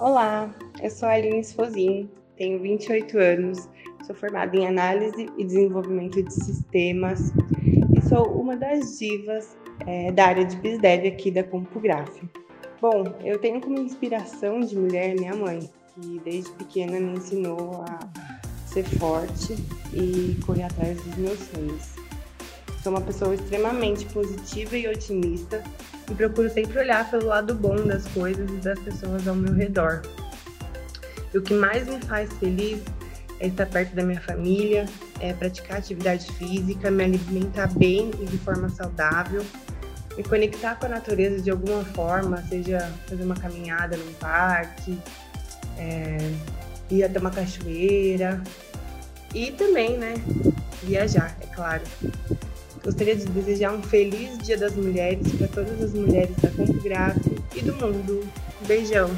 Olá, eu sou a Aline Sfozin, tenho 28 anos, sou formada em análise e desenvolvimento de sistemas e sou uma das divas é, da área de BizDev aqui da CompuGraph. Bom, eu tenho como inspiração de mulher minha mãe, que desde pequena me ensinou a ser forte e correr atrás dos meus sonhos. Sou uma pessoa extremamente positiva e otimista e procuro sempre olhar pelo lado bom das coisas e das pessoas ao meu redor. E o que mais me faz feliz é estar perto da minha família, é praticar atividade física, me alimentar bem e de forma saudável, me conectar com a natureza de alguma forma, seja fazer uma caminhada num parque, é, ir até uma cachoeira e também, né, viajar, é claro. Gostaria de desejar um feliz Dia das Mulheres para todas as mulheres da Campo e do mundo. Beijão!